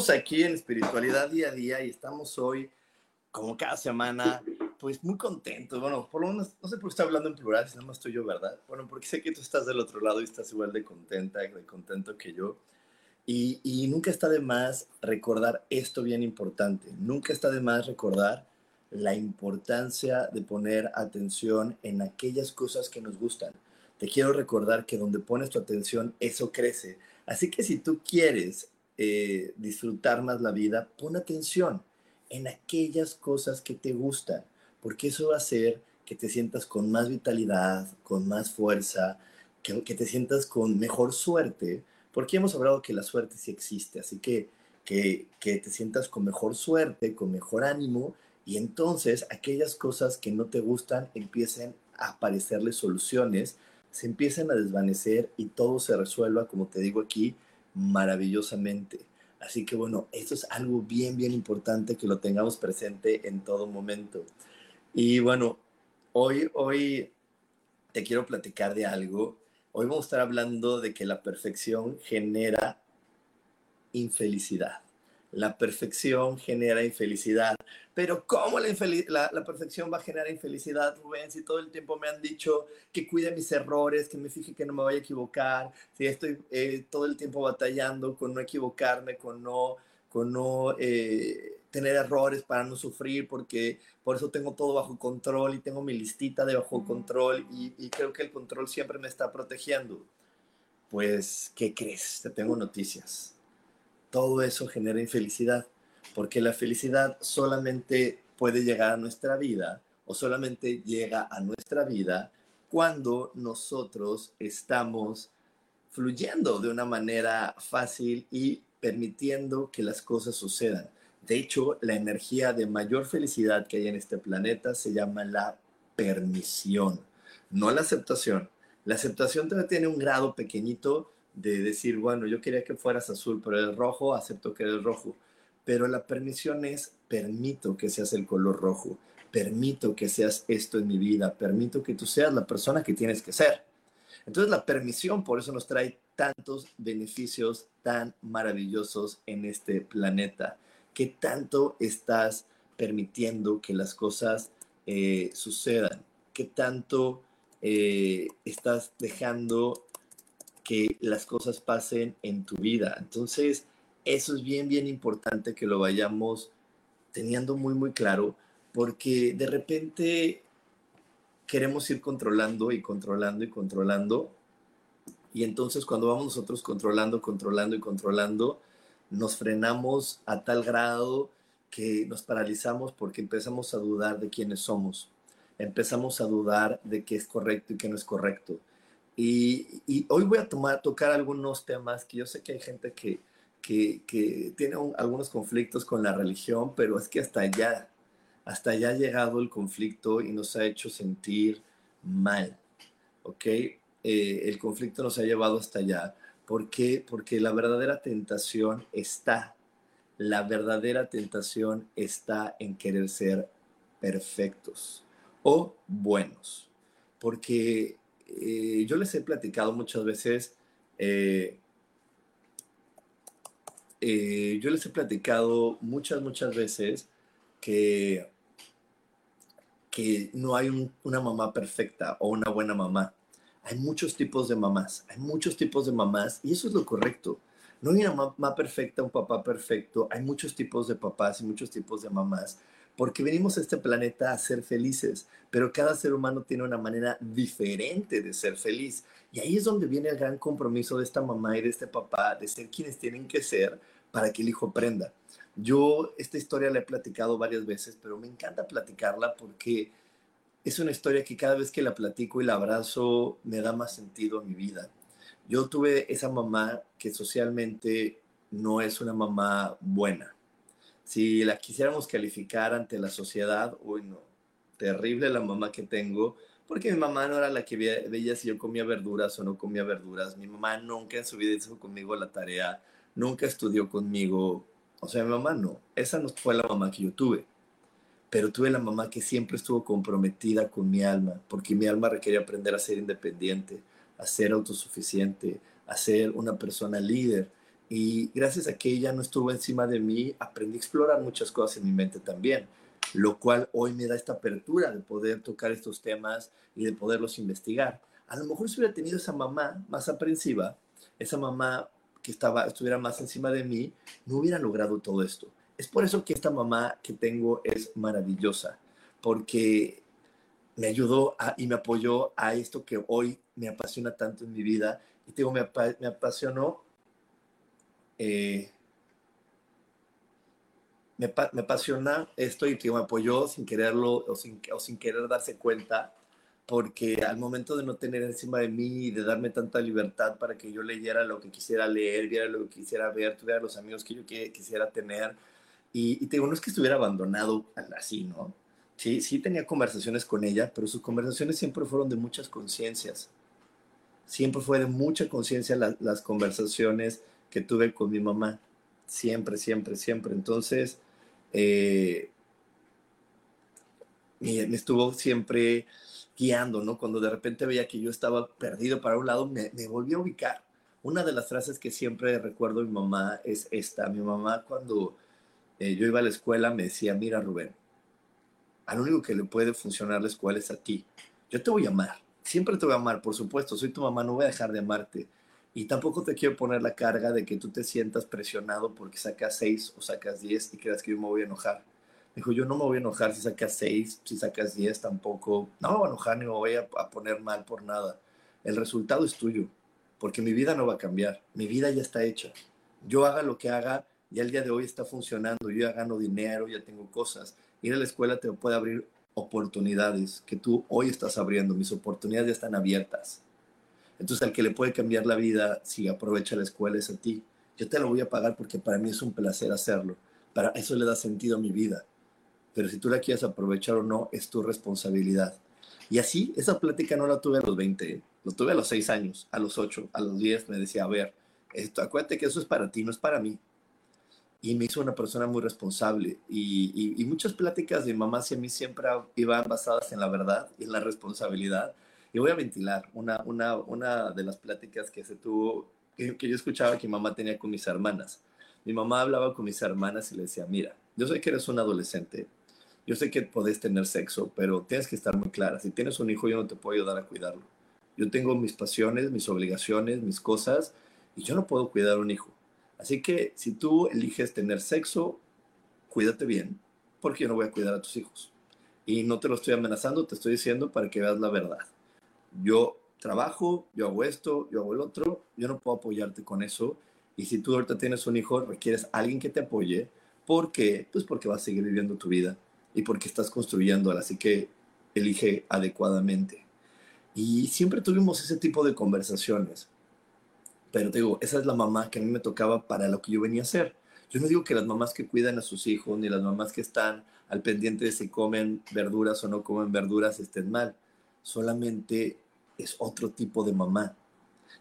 Estamos aquí en Espiritualidad Día a Día y estamos hoy, como cada semana, pues muy contentos. Bueno, por lo menos, no sé por qué estoy hablando en plural, si no más estoy yo, ¿verdad? Bueno, porque sé que tú estás del otro lado y estás igual de contenta, de contento que yo. Y, y nunca está de más recordar esto bien importante. Nunca está de más recordar la importancia de poner atención en aquellas cosas que nos gustan. Te quiero recordar que donde pones tu atención, eso crece. Así que si tú quieres eh, disfrutar más la vida, pon atención en aquellas cosas que te gustan, porque eso va a hacer que te sientas con más vitalidad, con más fuerza, que, te sientas con mejor suerte, porque hemos hablado que la suerte sí existe, así que, que, que te sientas con mejor suerte, con mejor ánimo, y entonces aquellas cosas que no te gustan empiecen a aparecerle soluciones, se empiecen a desvanecer y todo se resuelva, como te digo aquí, maravillosamente. Así que bueno, esto es algo bien, bien importante que lo tengamos presente en todo momento. Y bueno, hoy, hoy te quiero platicar de algo. Hoy vamos a estar hablando de que la perfección genera infelicidad. La perfección genera infelicidad. Pero ¿cómo la, la, perfección va a generar infelicidad, Rubén? Si todo el tiempo me han dicho que cuide mis errores, que me fije que no me vaya a equivocar, si estoy eh, todo el tiempo batallando con no equivocarme, con no, con no eh, tener errores para no sufrir, porque por eso tengo todo bajo control y tengo mi listita de bajo control y, y creo que el control siempre me está protegiendo. Pues, ¿qué crees? Te tengo noticias todo eso genera infelicidad, porque la felicidad solamente puede llegar a nuestra vida o solamente llega a nuestra vida cuando nosotros estamos fluyendo de una manera fácil y permitiendo que las cosas sucedan. De hecho, la energía de mayor felicidad que hay en este planeta se llama la permisión, no la aceptación. La aceptación todavía tiene un grado pequeñito de decir, bueno, yo quería que fueras azul, pero eres rojo, acepto que eres rojo. Pero la permisión es, permito que seas el color rojo, permito que seas esto en mi vida, permito que tú seas la persona que tienes que ser. Entonces la permisión por eso nos trae tantos beneficios tan maravillosos en este planeta. ¿Qué tanto estás permitiendo que las cosas eh, sucedan? ¿Qué tanto eh, estás dejando que las cosas pasen en tu vida. Entonces, eso es bien, bien importante que lo vayamos teniendo muy, muy claro, porque de repente queremos ir controlando y controlando y controlando. Y entonces cuando vamos nosotros controlando, controlando y controlando, nos frenamos a tal grado que nos paralizamos porque empezamos a dudar de quiénes somos. Empezamos a dudar de qué es correcto y qué no es correcto. Y, hoy voy a tocar algunos temas que yo sé que hay gente que, que, tiene algunos conflictos con la religión, pero es que hasta allá, hasta allá ha llegado el conflicto y nos ha hecho sentir mal, ¿ok? Eh, el conflicto nos ha llevado hasta allá. ¿Por qué? Porque la verdadera tentación está, la verdadera tentación está en querer ser perfectos o buenos. Porque eh, yo les he platicado muchas veces, eh, eh, yo les he platicado muchas, muchas veces que, que no hay una mamá perfecta o una buena mamá. Hay muchos tipos de mamás, hay muchos tipos de mamás y eso es lo correcto. No hay una mamá perfecta, un papá perfecto, hay muchos tipos de papás y muchos tipos de mamás, porque venimos a este planeta a ser felices, pero cada ser humano tiene una manera diferente de ser feliz. Y ahí es donde viene el gran compromiso de esta mamá y de este papá, de ser quienes tienen que ser para que el hijo aprenda. Yo esta historia la he platicado varias veces, pero me encanta platicarla porque es una historia que cada vez que la platico y la abrazo me da más sentido a mi vida. Yo tuve esa mamá que socialmente no es una mamá buena. Si la quisiéramos calificar ante la sociedad, uy, no, terrible la mamá que tengo, porque mi mamá no era la que veía si yo comía verduras o no comía verduras. Mi mamá nunca en su vida hizo conmigo la tarea, nunca estudió conmigo. O sea, mi mamá no, esa no fue la mamá que yo tuve. Pero tuve la mamá que siempre estuvo comprometida con mi alma, porque mi alma requería aprender a ser independiente, a ser autosuficiente, a ser una persona líder y gracias a que ella no estuvo encima de mí, aprendí a explorar muchas cosas en mi mente también, lo cual hoy me da esta apertura de poder tocar estos temas y de poderlos investigar. A lo mejor si hubiera tenido esa mamá más aprensiva, esa mamá que estaba, estuviera más encima de mí, no hubiera logrado todo esto. Es por eso que esta mamá que tengo es maravillosa, porque me ayudó y me apoyó a esto que hoy me apasiona tanto en mi vida. Y digo, me, me apasionó eh, me, me, apasiona esto y que me apoyó sin quererlo o sin, o sin querer darse cuenta, porque al momento de no tener encima de mí y de darme tanta libertad para que yo leyera lo que quisiera leer, viera lo que quisiera ver, tuviera los amigos que yo quisiera tener, y, y te digo, no es que estuviera abandonado así, ¿no? Sí, sí tenía conversaciones con ella, pero sus conversaciones siempre fueron de muchas conciencias. Siempre fue de mucha conciencia las conversaciones que tuve con mi mamá. Siempre, siempre, siempre. Entonces, eh, me, estuvo siempre guiando, ¿no? Cuando de repente veía que yo estaba perdido para un lado, me, volví a ubicar. Una de las frases que siempre recuerdo de mi mamá es esta. Mi mamá cuando eh, yo iba a la escuela me decía, mira Rubén, al único que le puede funcionar la escuela es a ti. Yo te voy a amar, siempre te voy a amar, por supuesto, soy tu mamá, no voy a dejar de amarte, y tampoco te quiero poner la carga de que tú te sientas presionado porque sacas 6 o sacas 10 y creas que yo me voy a enojar. Dijo, yo no me voy a enojar si sacas 6, si sacas 10 tampoco. No me voy a enojar ni me voy a, poner mal por nada. El resultado es tuyo, porque mi vida no va a cambiar. Mi vida ya está hecha. Yo haga lo que haga, ya el día de hoy está funcionando. Yo ya gano dinero, ya tengo cosas. Ir a la escuela te puede abrir oportunidades que tú hoy estás abriendo. Mis oportunidades ya están abiertas entonces, al que le puede cambiar la vida si aprovecha la escuela es a ti. Yo te lo voy a pagar porque para mí es un placer hacerlo. Para eso le da sentido a mi vida. Pero si tú la quieres aprovechar o no, es tu responsabilidad. Y así, esa plática no la tuve a los 20, lo tuve a los 6 años, a los 8, a los 10. Me decía, a ver, esto, acuérdate que eso es para ti, no es para mí. Y me hizo una persona muy responsable. Y, y muchas pláticas de mamá hacia mí siempre iban basadas en la verdad y en la responsabilidad y voy a ventilar una, una, una de las pláticas que se tuvo, que, yo escuchaba que mi mamá tenía con mis hermanas. Mi mamá hablaba con mis hermanas y le decía, mira, yo sé que eres un adolescente, yo sé que podés tener sexo, pero tienes que estar muy clara. Si tienes un hijo, yo no te puedo ayudar a cuidarlo. Yo tengo mis pasiones, mis obligaciones, mis cosas, y yo no puedo cuidar a un hijo. Así que si tú eliges tener sexo, cuídate bien, porque yo no voy a cuidar a tus hijos. Y no te lo estoy amenazando, te estoy diciendo para que veas la verdad yo trabajo, yo hago esto, yo hago el otro, yo no puedo apoyarte con eso. Y si tú ahorita tienes un hijo, requieres a alguien que te apoye. ¿Por qué? Pues porque vas a seguir viviendo tu vida y porque estás construyéndola. Así que elige adecuadamente. Y siempre tuvimos ese tipo de conversaciones. Pero te digo, esa es la mamá que a mí me tocaba para lo que yo venía a hacer. Yo no digo que las mamás que cuidan a sus hijos, ni las mamás que están al pendiente de si comen verduras o no comen verduras estén mal solamente es otro tipo de mamá.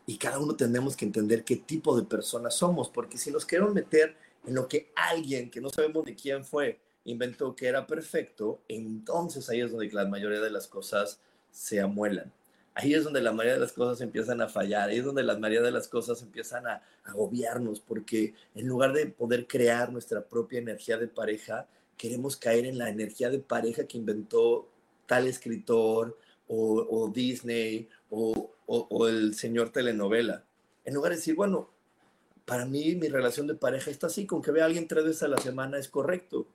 Y cada uno tenemos que entender qué tipo de personas somos, porque si nos queremos meter en lo que alguien, que no sabemos de quién fue, inventó que era perfecto, entonces ahí es donde la mayoría de las cosas se amuelan. Ahí es donde la mayoría de las cosas empiezan a fallar, ahí es donde la mayoría de las cosas empiezan a agobiarnos, porque en lugar de poder crear nuestra propia energía de pareja, queremos caer en la energía de pareja que inventó tal escritor, o, Disney o, el señor telenovela. En lugar de decir, bueno, para mí mi relación de pareja está así, con que vea a alguien tres veces a la semana es correcto.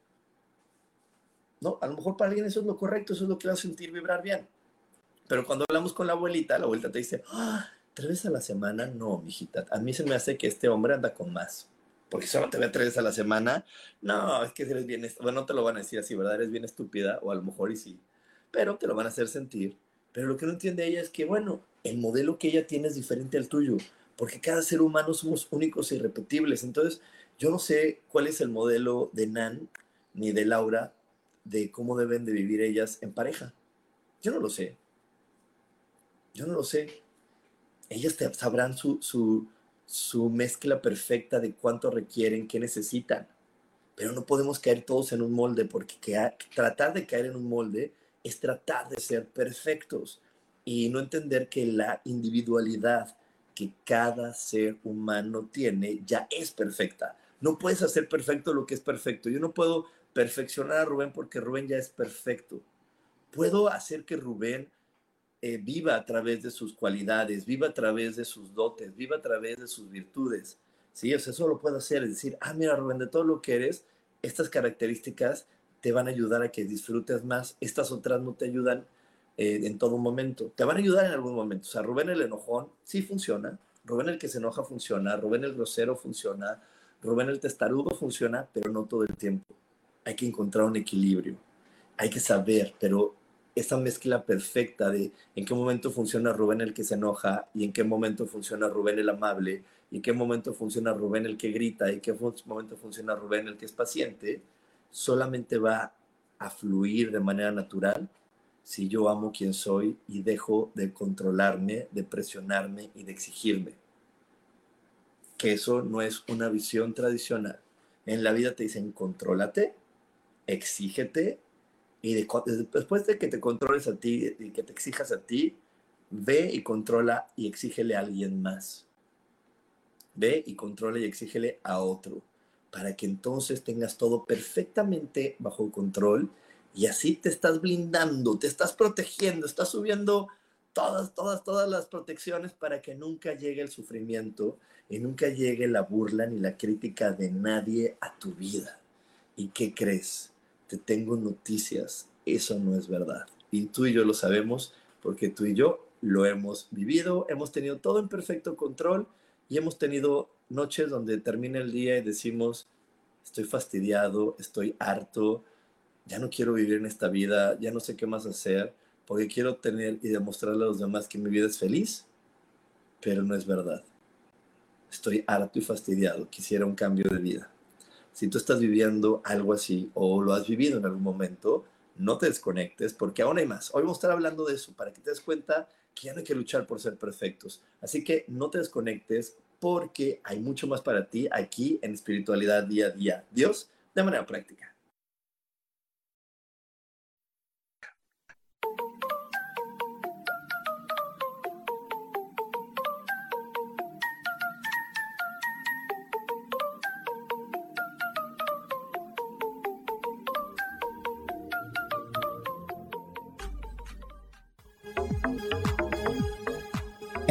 ¿no? A lo mejor para alguien eso es lo correcto, eso es lo que va a sentir vibrar bien. Pero cuando hablamos con la abuelita, la abuelita te dice, ah, tres veces a la semana, no, mijita. A mí se me hace que este hombre anda con más. Porque solo te ve tres veces a la semana. No, es que eres bien, bueno, no te lo van a decir así, ¿verdad? Eres bien estúpida, o a lo mejor y sí. Pero te lo van a hacer sentir. Pero lo que no entiende ella es que, bueno, el modelo que ella tiene es diferente al tuyo. Porque cada ser humano somos únicos e irrepetibles. Entonces, yo no sé cuál es el modelo de Nan ni de Laura de cómo deben de vivir ellas en pareja. Yo no lo sé. Yo no lo sé. Ellas sabrán su, su, mezcla perfecta de cuánto requieren, qué necesitan. Pero no podemos caer todos en un molde porque tratar de caer en un molde es tratar de ser perfectos y no entender que la individualidad que cada ser humano tiene ya es perfecta. No puedes hacer perfecto lo que es perfecto. Yo no puedo perfeccionar a Rubén porque Rubén ya es perfecto. Puedo hacer que Rubén eh, viva a través de sus cualidades, viva a través de sus dotes, viva a través de sus virtudes. Sí, o sea, eso lo puedo hacer, es decir, ah, mira, Rubén, de todo lo que eres, estas características te van a ayudar a que disfrutes más, estas otras no te ayudan eh, en todo momento, te van a ayudar en algún momento. O sea, Rubén el enojón sí funciona, Rubén el que se enoja funciona, Rubén el grosero funciona, Rubén el testarudo funciona, pero no todo el tiempo. Hay que encontrar un equilibrio, hay que saber, pero esa mezcla perfecta de en qué momento funciona Rubén el que se enoja y en qué momento funciona Rubén el amable y en qué momento funciona Rubén el que grita y en qué momento funciona Rubén el que es paciente, solamente va a fluir de manera natural si yo amo quien soy y dejo de controlarme, de presionarme y de exigirme. Que eso no es una visión tradicional. En la vida te dicen, contrólate, exígete y después de que te controles a ti y que te exijas a ti, ve y controla y exígele a alguien más. Ve y controla y exígele a otro, para que entonces tengas todo perfectamente bajo control y así te estás blindando, te estás protegiendo, estás subiendo todas, todas, todas las protecciones para que nunca llegue el sufrimiento y nunca llegue la burla ni la crítica de nadie a tu vida. ¿Y qué crees? te tengo noticias, eso no es verdad. Y tú y yo lo sabemos porque tú y yo lo hemos vivido, hemos tenido todo en perfecto control y hemos tenido noches donde termina el día y decimos, estoy fastidiado, estoy harto, ya no quiero vivir en esta vida, ya no sé qué más hacer, porque quiero tener y demostrarle a los demás que mi vida es feliz, pero no es verdad. Estoy harto y fastidiado, quisiera un cambio de vida. Si tú estás viviendo algo así o lo has vivido en algún momento, no te desconectes porque aún hay más. Hoy vamos a estar hablando de eso para que te des cuenta que no hay que luchar por ser perfectos. Así que no te desconectes porque hay mucho más para ti aquí en espiritualidad día a día. Dios, de manera práctica.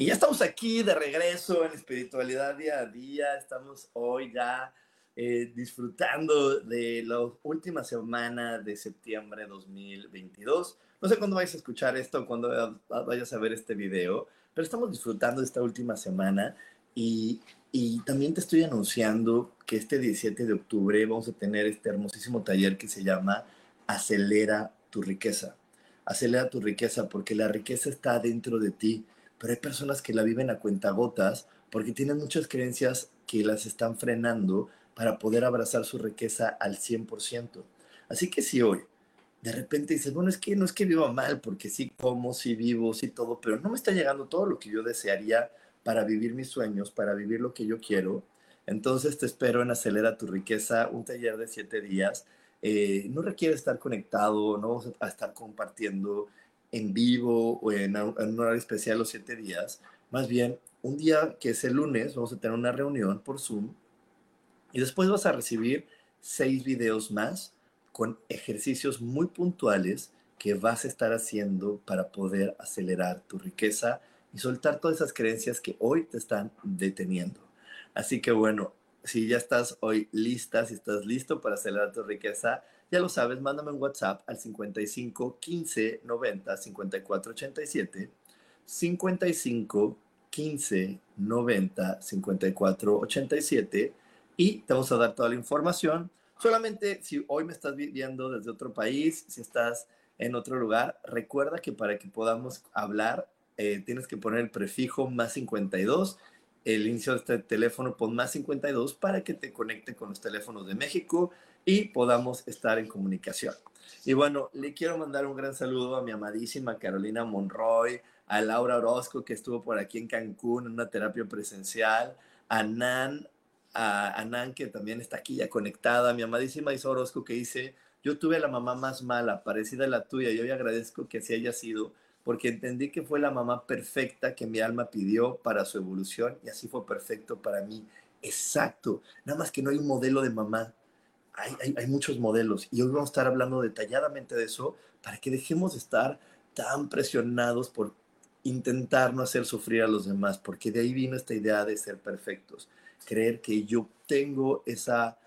Y ya estamos aquí de regreso en espiritualidad día a día. Estamos hoy ya eh, disfrutando de la última semana de septiembre de 2022. No sé cuándo vais a escuchar esto, cuándo vayas a ver este video, pero estamos disfrutando de esta última semana y, y también te estoy anunciando que este 17 de octubre vamos a tener este hermosísimo taller que se llama Acelera tu riqueza. Acelera tu riqueza porque la riqueza está dentro de ti pero hay personas que la viven a cuentagotas porque tienen muchas creencias que las están frenando para poder abrazar su riqueza al 100%. Así que si hoy de repente dices, bueno, es que no es que viva mal, porque sí como, sí vivo, sí todo, pero no me está llegando todo lo que yo desearía para vivir mis sueños, para vivir lo que yo quiero, entonces te espero en Acelera tu Riqueza, un taller de siete días. Eh, no requiere estar conectado, no a estar compartiendo en vivo o en, un horario especial los siete días. Más bien, un día que es el lunes, vamos a tener una reunión por Zoom y después vas a recibir seis videos más con ejercicios muy puntuales que vas a estar haciendo para poder acelerar tu riqueza y soltar todas esas creencias que hoy te están deteniendo. Así que bueno, si ya estás hoy lista, si estás listo para acelerar tu riqueza, ya lo sabes, mándame un WhatsApp al 55 15 90 54 87, 55 15 90 54 87 y te vamos a dar toda la información. Solamente si hoy me estás viendo desde otro país, si estás en otro lugar, recuerda que para que podamos hablar eh, tienes que poner el prefijo más 52 el inicio de este teléfono pon más 52 para que te conecte con los teléfonos de México y podamos estar en comunicación. Y bueno, le quiero mandar un gran saludo a mi amadísima Carolina Monroy, a Laura Orozco, que estuvo por aquí en Cancún en una terapia presencial, a Nan, a, Nan, que también está aquí ya conectada, a mi amadísima Isa Orozco, que dice, yo tuve la mamá más mala, parecida a la tuya, y hoy agradezco que así haya sido, porque entendí que fue la mamá perfecta que mi alma pidió para su evolución, y así fue perfecto para mí. Exacto, nada más que no hay un modelo de mamá, hay, muchos modelos y hoy vamos a estar hablando detalladamente de eso para que dejemos de estar tan presionados por intentar no hacer sufrir a los demás, porque de ahí vino esta idea de ser perfectos, creer que yo tengo esa,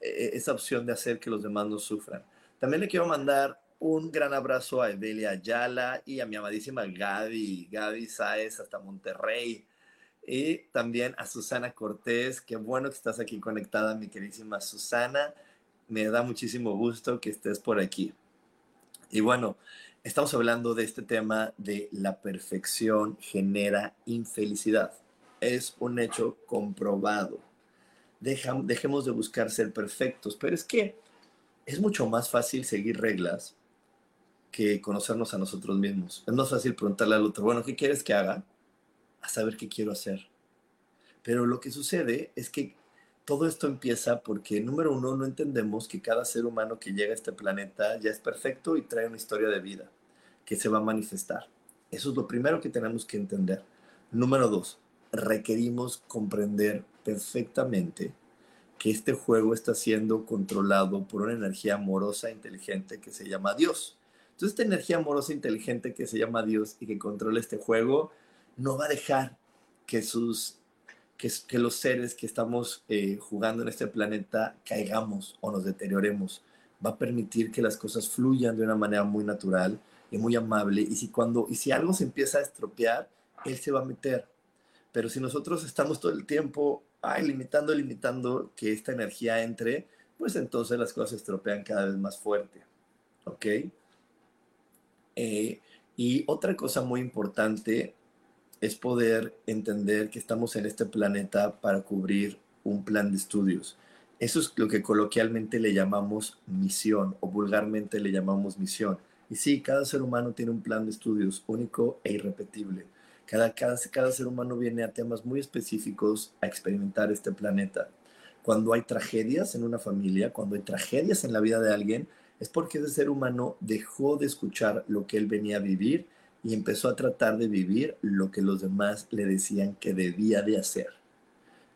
e, esa opción de hacer que los demás no sufran. También le quiero mandar un gran abrazo a Evelia Ayala y a mi amadísima Gaby, Gaby Saez hasta Monterrey. Y también a Susana Cortés, qué bueno que estás aquí conectada, mi queridísima Susana. Me da muchísimo gusto que estés por aquí. Y bueno, estamos hablando de este tema de la perfección genera infelicidad. Es un hecho comprobado. dejemos de buscar ser perfectos, pero es que es mucho más fácil seguir reglas que conocernos a nosotros mismos. Es más fácil preguntarle al otro, bueno, ¿qué quieres que haga? A saber qué quiero hacer. Pero lo que sucede es que todo esto empieza porque, número uno, no entendemos que cada ser humano que llega a este planeta ya es perfecto y trae una historia de vida que se va a manifestar. Eso es lo primero que tenemos que entender. Número dos, requerimos comprender perfectamente que este juego está siendo controlado por una energía amorosa e inteligente que se llama Dios. Entonces, esta energía amorosa e inteligente que se llama Dios y que controla este juego no va a dejar que, sus, que, los seres que estamos eh, jugando en este planeta caigamos o nos deterioremos. Va a permitir que las cosas fluyan de una manera muy natural y muy amable. Y si, cuando, y si algo se empieza a estropear, Él se va a meter. Pero si nosotros estamos todo el tiempo limitando, limitando que esta energía entre, pues entonces las cosas se estropean cada vez más fuerte. ¿Ok? Eh, y otra cosa muy importante es poder entender que estamos en este planeta para cubrir un plan de estudios. Eso es lo que coloquialmente le llamamos misión o vulgarmente le llamamos misión. Y sí, cada ser humano tiene un plan de estudios único e irrepetible. Cada, cada, cada ser humano viene a temas muy específicos a experimentar este planeta. Cuando hay tragedias en una familia, cuando hay tragedias en la vida de alguien, es porque ese ser humano dejó de escuchar lo que él venía a vivir y empezó a tratar de vivir lo que los demás le decían que debía de hacer.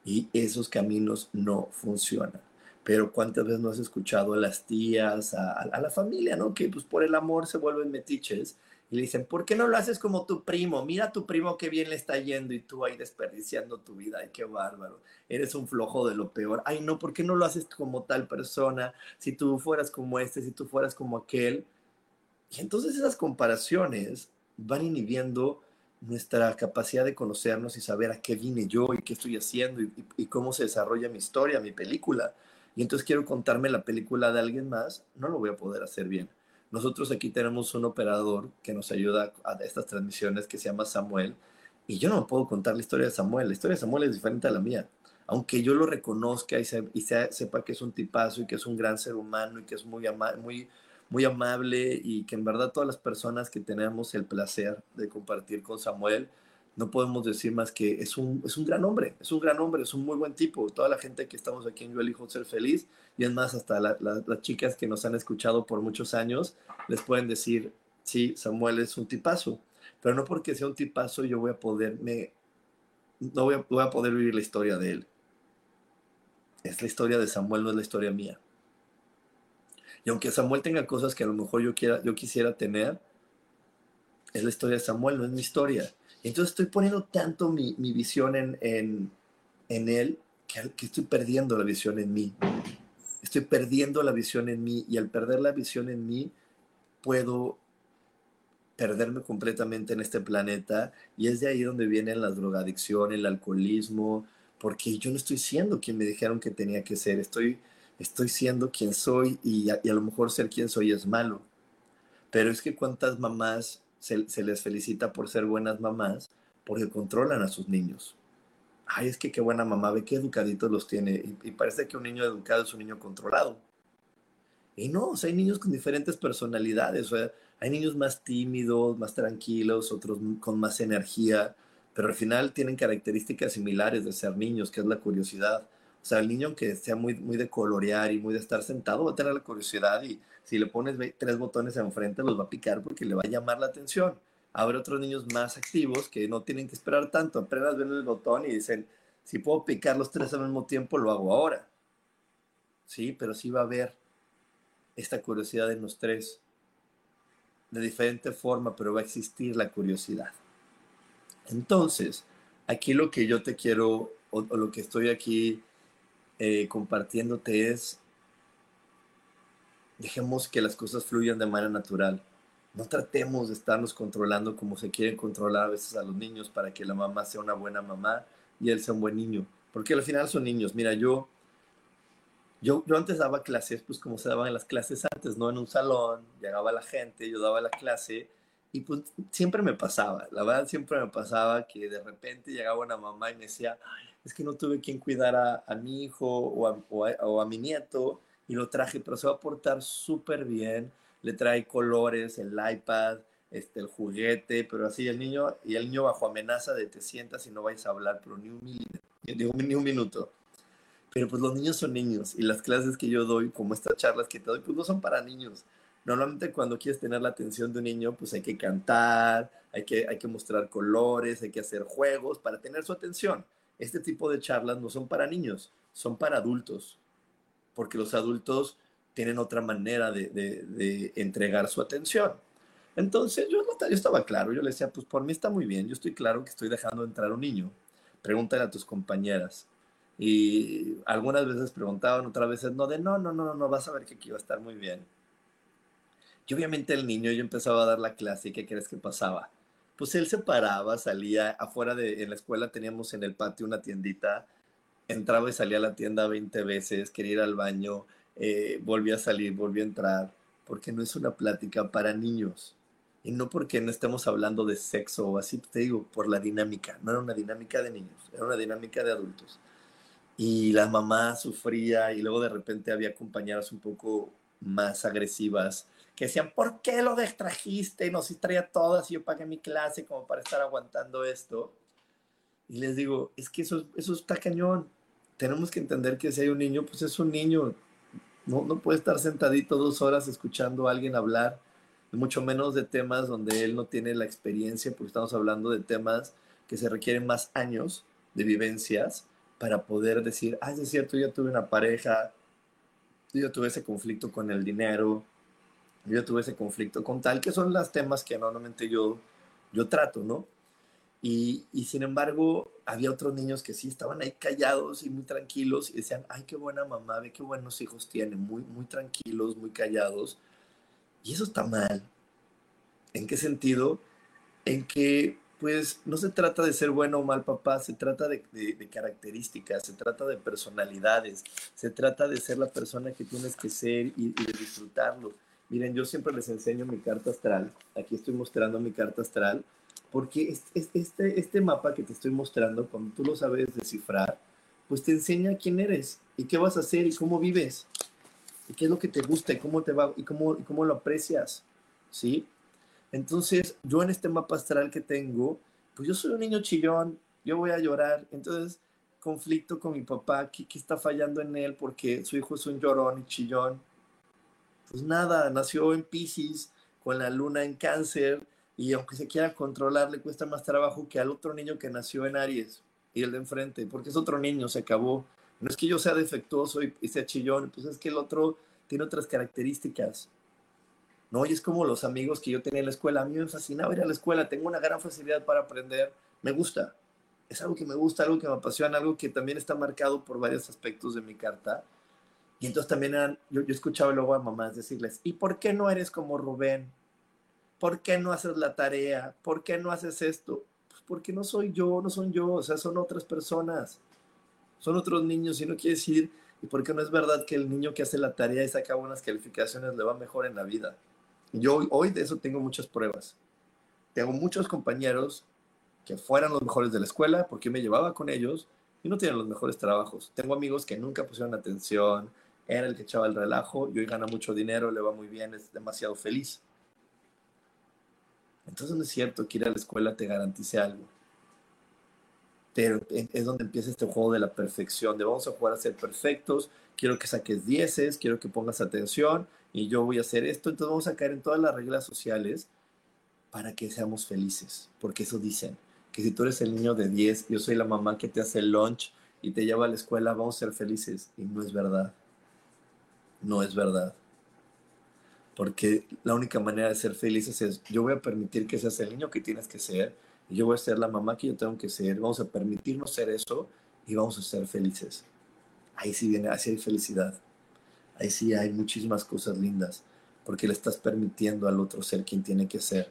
Y esos caminos no funcionan. Pero cuántas veces no has escuchado a las tías, a, la familia, ¿no? Que pues por el amor se vuelven metiches y le dicen, ¿por qué no lo haces como tu primo? Mira a tu primo qué bien le está yendo y tú ahí desperdiciando tu vida. Ay, qué bárbaro. Eres un flojo de lo peor. Ay, no, ¿por qué no lo haces como tal persona? Si tú fueras como este, si tú fueras como aquel. Y entonces esas comparaciones van inhibiendo nuestra capacidad de conocernos y saber a qué vine yo y qué estoy haciendo y, cómo se desarrolla mi historia, mi película. Y entonces quiero contarme la película de alguien más, no lo voy a poder hacer bien. Nosotros aquí tenemos un operador que nos ayuda a estas transmisiones que se llama Samuel y yo no puedo contar la historia de Samuel. La historia de Samuel es diferente a la mía. Aunque yo lo reconozca y, sepa que es un tipazo y que es un gran ser humano y que es muy, muy, muy amable y que en verdad todas las personas que tenemos el placer de compartir con Samuel, no podemos decir más que es un, es un gran hombre, es un gran hombre, es un muy buen tipo. Toda la gente que estamos aquí en Yo Elijo Ser Feliz, y es más, hasta las chicas que nos han escuchado por muchos años, les pueden decir, sí, Samuel es un tipazo, pero no porque sea un tipazo yo voy a poderme, no voy a, voy a poder vivir la historia de él. Es la historia de Samuel, no es la historia mía. Y aunque Samuel tenga cosas que a lo mejor yo, quiera, yo quisiera tener, es la historia de Samuel, no es mi historia. Entonces estoy poniendo tanto mi, visión en, en, él que, que, estoy perdiendo la visión en mí. Estoy perdiendo la visión en mí y al perder la visión en mí puedo perderme completamente en este planeta y es de ahí donde vienen la drogadicción, el alcoholismo, porque yo no estoy siendo quien me dijeron que tenía que ser, estoy, estoy siendo quien soy y a, y lo mejor ser quien soy es malo. Pero es que cuántas mamás se, les felicita por ser buenas mamás porque controlan a sus niños. Ay, es que qué buena mamá, ve qué educaditos los tiene. Y, parece que un niño educado es un niño controlado. Y no, hay niños con diferentes personalidades. hay niños más tímidos, más tranquilos, otros con más energía, pero al final tienen características similares de ser niños, que es la curiosidad. O sea, el niño que sea muy, muy de colorear y muy de estar sentado va a tener la curiosidad y si le pones tres botones enfrente los va a picar porque le va a llamar la atención. Habrá otros niños más activos que no tienen que esperar tanto, apenas ven el botón y dicen, si puedo picar los tres al mismo tiempo, lo hago ahora. Sí, pero sí va a haber esta curiosidad en los tres de diferente forma, pero va a existir la curiosidad. Entonces, aquí lo que yo te quiero, o lo que estoy aquí eh, compartiéndote es, dejemos que las cosas fluyan de manera natural. No tratemos de estarnos controlando como se quieren controlar a veces a los niños para que la mamá sea una buena mamá y él sea un buen niño. Porque al final son niños. Mira, yo, yo, yo antes daba clases, pues como se daban las clases antes, ¿no? En un salón, llegaba la gente, yo daba la clase y pues siempre me pasaba, la verdad siempre me pasaba que de repente llegaba una mamá y me decía, es que no tuve quien cuidar a, mi hijo o a, mi nieto y lo traje, pero se va a portar súper bien, le trae colores, el iPad, este, el juguete, pero así el niño, y el niño bajo amenaza de te sientas y no vais a hablar, pero ni un, ni un minuto. Pero pues los niños son niños y las clases que yo doy, como estas charlas que te doy, pues no son para niños. Normalmente cuando quieres tener la atención de un niño, pues hay que cantar, hay que, hay que mostrar colores, hay que hacer juegos para tener su atención este tipo de charlas no son para niños, son para adultos, porque los adultos tienen otra manera de, entregar su atención. Entonces yo, yo estaba claro, yo le decía, pues por mí está muy bien, yo estoy claro que estoy dejando entrar un niño. Pregúntale a tus compañeras. Y algunas veces preguntaban, otras veces no, de no, no, no, no, vas a ver que aquí va a estar muy bien. Y obviamente el niño, yo empezaba a dar la clase y ¿qué crees que pasaba? Pues él se paraba, salía afuera de, en la escuela teníamos en el patio una tiendita, entraba y salía a la tienda 20 veces, quería ir al baño, eh, volvía a salir, volvía a entrar, porque no es una plática para niños. Y no porque no estemos hablando de sexo o así, te digo, por la dinámica. No era una dinámica de niños, era una dinámica de adultos. Y la mamá sufría y luego de repente había compañeras un poco más agresivas que decían, ¿por qué lo distrajiste? Nos distraía todas y yo pagué mi clase como para estar aguantando esto. Y les digo, es que eso, eso está cañón. Tenemos que entender que si hay un niño, pues es un niño. No, no puede estar sentadito dos horas escuchando a alguien hablar, mucho menos de temas donde él no tiene la experiencia, porque estamos hablando de temas que se requieren más años de vivencias para poder decir, ah, es cierto, yo tuve una pareja, yo tuve ese conflicto con el dinero, yo tuve ese conflicto con tal, que son los temas que normalmente yo, yo trato, ¿no? Y, sin embargo, había otros niños que sí estaban ahí callados y muy tranquilos y decían, ay, qué buena mamá, ve qué buenos hijos tiene, muy, muy tranquilos, muy callados. Y eso está mal. ¿En qué sentido? En que, pues, no se trata de ser bueno o mal papá, se trata de, características, se trata de personalidades, se trata de ser la persona que tienes que ser y, y de disfrutarlo. Miren, yo siempre les enseño mi carta astral. Aquí estoy mostrando mi carta astral porque este, este mapa que te estoy mostrando, cuando tú lo sabes descifrar, pues te enseña quién eres y qué vas a hacer y cómo vives y qué es lo que te gusta y cómo te va y cómo, y cómo lo aprecias, ¿sí? Entonces, yo en este mapa astral que tengo, pues yo soy un niño chillón, yo voy a llorar, entonces conflicto con mi papá, ¿qué, qué está fallando en él? Porque su hijo es un llorón y chillón. Pues nada, nació en Pisces, con la luna en cáncer, y aunque se quiera controlar, le cuesta más trabajo que al otro niño que nació en Aries y el de enfrente, porque es otro niño, se acabó. No es que yo sea defectuoso y, sea chillón, pues es que el otro tiene otras características. ¿no? Y es como los amigos que yo tenía en la escuela. A mí me fascinaba ir a la escuela, tengo una gran facilidad para aprender, me gusta. Es algo que me gusta, algo que me apasiona, algo que también está marcado por varios aspectos de mi carta. Y entonces también yo, yo escuchaba luego a mamás decirles, ¿y por qué no eres como Rubén? ¿por qué no haces la tarea? ¿Por qué no haces esto? Pues porque no soy yo, no son yo, o sea, son otras personas, son otros niños y no quiere decir, y porque no es verdad que el niño que hace la tarea y saca buenas calificaciones le va mejor en la vida. Yo hoy de eso tengo muchas pruebas. Tengo muchos compañeros que fueran los mejores de la escuela porque me llevaba con ellos y no tienen los mejores trabajos. Tengo amigos que nunca pusieron atención, era el que echaba el relajo y hoy gana mucho dinero, le va muy bien, es demasiado feliz. Entonces no es cierto que ir a la escuela te garantice algo. Pero es donde empieza este juego de la perfección, de vamos a jugar a ser perfectos, quiero que saques dieces, quiero que pongas atención y yo voy a hacer esto. Entonces vamos a caer en todas las reglas sociales para que seamos felices, porque eso dicen, que si tú eres el niño de 10, yo soy la mamá que te hace el lunch y te lleva a la escuela, vamos a ser felices. Y no es verdad. No es verdad porque la única manera de ser felices es, yo voy a permitir que seas el niño que tienes que ser, y yo voy a ser la mamá que yo tengo que ser, vamos a permitirnos ser eso y vamos a ser felices. Ahí sí viene, así hay felicidad. Ahí sí hay muchísimas cosas lindas, porque le estás permitiendo al otro ser quien tiene que ser.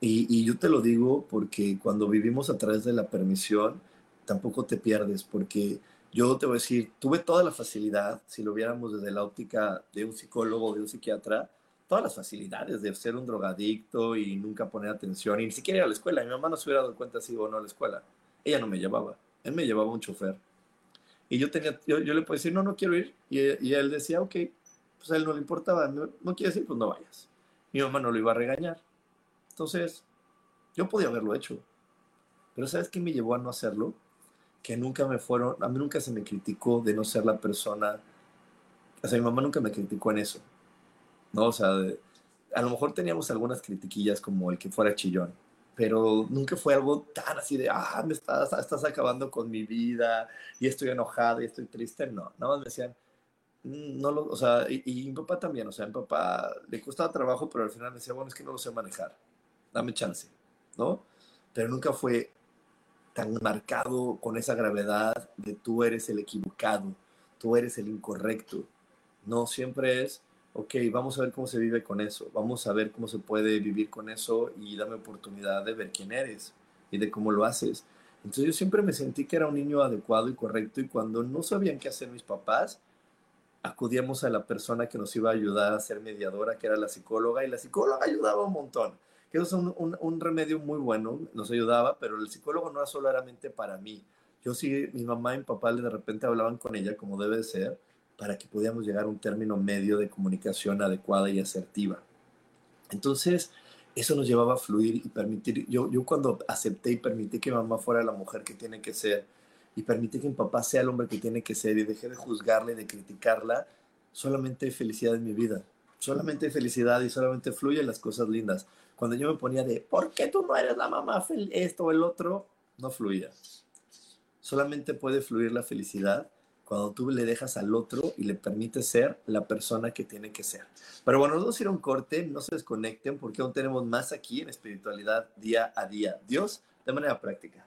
Y, y yo te lo digo porque cuando vivimos a través de la permisión, tampoco te pierdes, porque yo te voy a decir, tuve toda la facilidad, si lo viéramos desde la óptica de un psicólogo de un psiquiatra, todas las facilidades de ser un drogadicto y nunca poner atención y ni siquiera ir a la escuela. Mi mamá no se hubiera dado cuenta si iba o no a la escuela. Ella no me llevaba, él me llevaba un chofer. Y yo, tenía, yo, le podía decir, no, no quiero ir. Y, y, él decía, ok, pues a él no le importaba, no, no quieres ir, pues no vayas. Mi mamá no lo iba a regañar. Entonces, yo podía haberlo hecho. Pero ¿sabes qué me llevó a no hacerlo? Que nunca me fueron, a mí nunca se me criticó de no ser la persona, o sea, mi mamá nunca me criticó en eso ¿no? O sea, a lo mejor teníamos algunas critiquillas como el que fuera chillón, pero nunca fue algo tan así de, ah, me estás, estás acabando con mi vida y estoy enojado y estoy triste. No, nada más me decían, mm, no lo, o sea, y, y, mi papá también, o sea, mi papá le costaba trabajo, pero al final me decía, bueno, es que no lo sé manejar, dame chance, ¿no? Pero nunca fue tan marcado con esa gravedad de tú eres el equivocado, tú eres el incorrecto. No, siempre es, ok, vamos a ver cómo se vive con eso, vamos a ver cómo se puede vivir con eso y dame oportunidad de ver quién eres y de cómo lo haces. Entonces yo siempre me sentí que era un niño adecuado y correcto y cuando no sabían qué hacer mis papás, acudíamos a la persona que nos iba a ayudar a ser mediadora, que era la psicóloga, y la psicóloga ayudaba un montón. Que eso es un, un, remedio muy bueno, nos ayudaba, pero el psicólogo no era solamente para mí. Yo sí, mi mamá y mi papá de repente hablaban con ella como debe de ser, para que pudiéramos llegar a un término medio de comunicación adecuada y asertiva. Entonces, eso nos llevaba a fluir y permitir, yo, yo cuando acepté y permití que mamá fuera la mujer que tiene que ser, y permití que mi papá sea el hombre que tiene que ser, y dejé de juzgarla y de criticarla, solamente hay felicidad en mi vida, solamente hay felicidad y solamente fluyen las cosas lindas. Cuando yo me ponía de, ¿por qué tú no eres la mamá esto o el otro? No fluía. Solamente puede fluir la felicidad cuando tú le dejas al otro y le permites ser la persona que tiene que ser. Pero bueno, nos vamos a un corte, no se desconecten porque aún tenemos más aquí en espiritualidad día a día. Dios de manera práctica.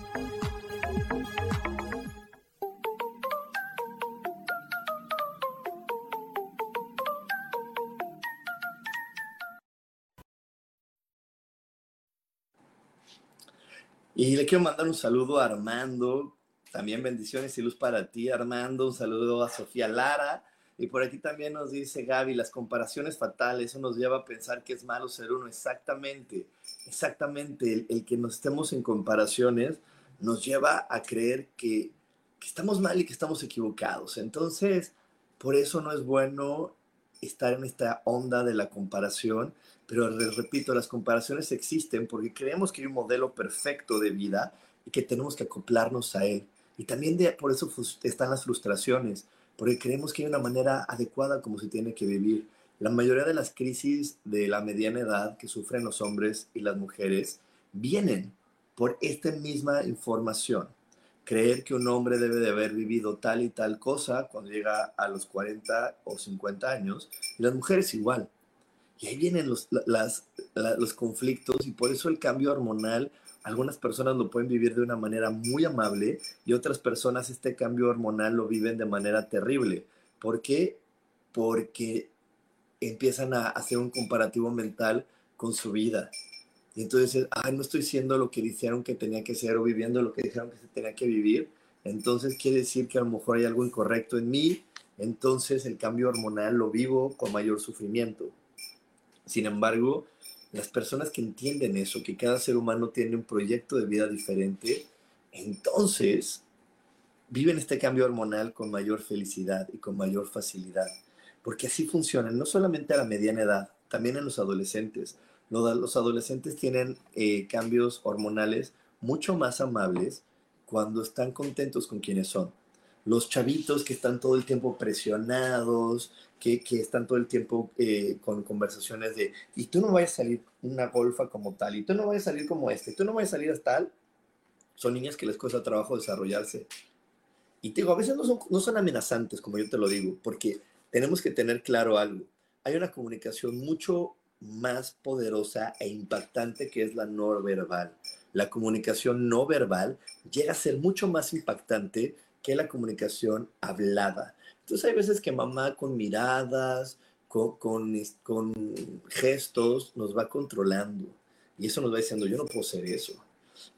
Quiero mandar un saludo a Armando, también bendiciones y luz para ti, Armando, un saludo a Sofía Lara. Y por aquí también nos dice Gaby, las comparaciones fatales, eso nos lleva a pensar que es malo ser uno. Exactamente, exactamente. El, que nos estemos en comparaciones nos lleva a creer que estamos mal y que estamos equivocados. Entonces, por eso no es bueno estar en esta onda de la comparación pero les repito, las comparaciones existen porque creemos que hay un modelo perfecto de vida y que tenemos que acoplarnos a él. Y también por eso están las frustraciones, porque creemos que hay una manera adecuada como se tiene que vivir. La mayoría de las crisis de la mediana edad que sufren los hombres y las mujeres vienen por esta misma información. Creer que un hombre debe de haber vivido tal y tal cosa cuando llega a los 40 o 50 años, y las mujeres igual y ahí vienen los, las, los conflictos y por eso el cambio hormonal, algunas personas lo pueden vivir de una manera muy amable y otras personas este cambio hormonal lo viven de manera terrible. ¿Por qué? Porque empiezan a hacer un comparativo mental con su vida. Y entonces, ah, no estoy siendo lo que dijeron que tenía que ser o viviendo lo que dijeron que se tenía que vivir. Entonces quiere decir que a lo mejor hay algo incorrecto en mí. Entonces el cambio hormonal lo vivo con mayor sufrimiento. Sin embargo, las personas que entienden eso, que cada ser humano tiene un proyecto de vida diferente, entonces viven este cambio hormonal con mayor felicidad y con mayor facilidad. Porque así funciona, no solamente a la mediana edad, también en los adolescentes. Los adolescentes tienen eh, cambios hormonales mucho más amables cuando están contentos con quienes son. Los chavitos que están todo el tiempo presionados, que, que están todo el tiempo eh, con conversaciones de, y tú no vayas a salir una golfa como tal, y tú no vayas a salir como este, tú no vayas a salir hasta tal, son niñas que les cuesta trabajo desarrollarse. Y te digo, a veces no son, no son amenazantes, como yo te lo digo, porque tenemos que tener claro algo. Hay una comunicación mucho más poderosa e impactante que es la no verbal. La comunicación no verbal llega a ser mucho más impactante que la comunicación hablada. Entonces hay veces que mamá con miradas, con, con, gestos, nos va controlando. Y eso nos va diciendo, yo no puedo ser eso.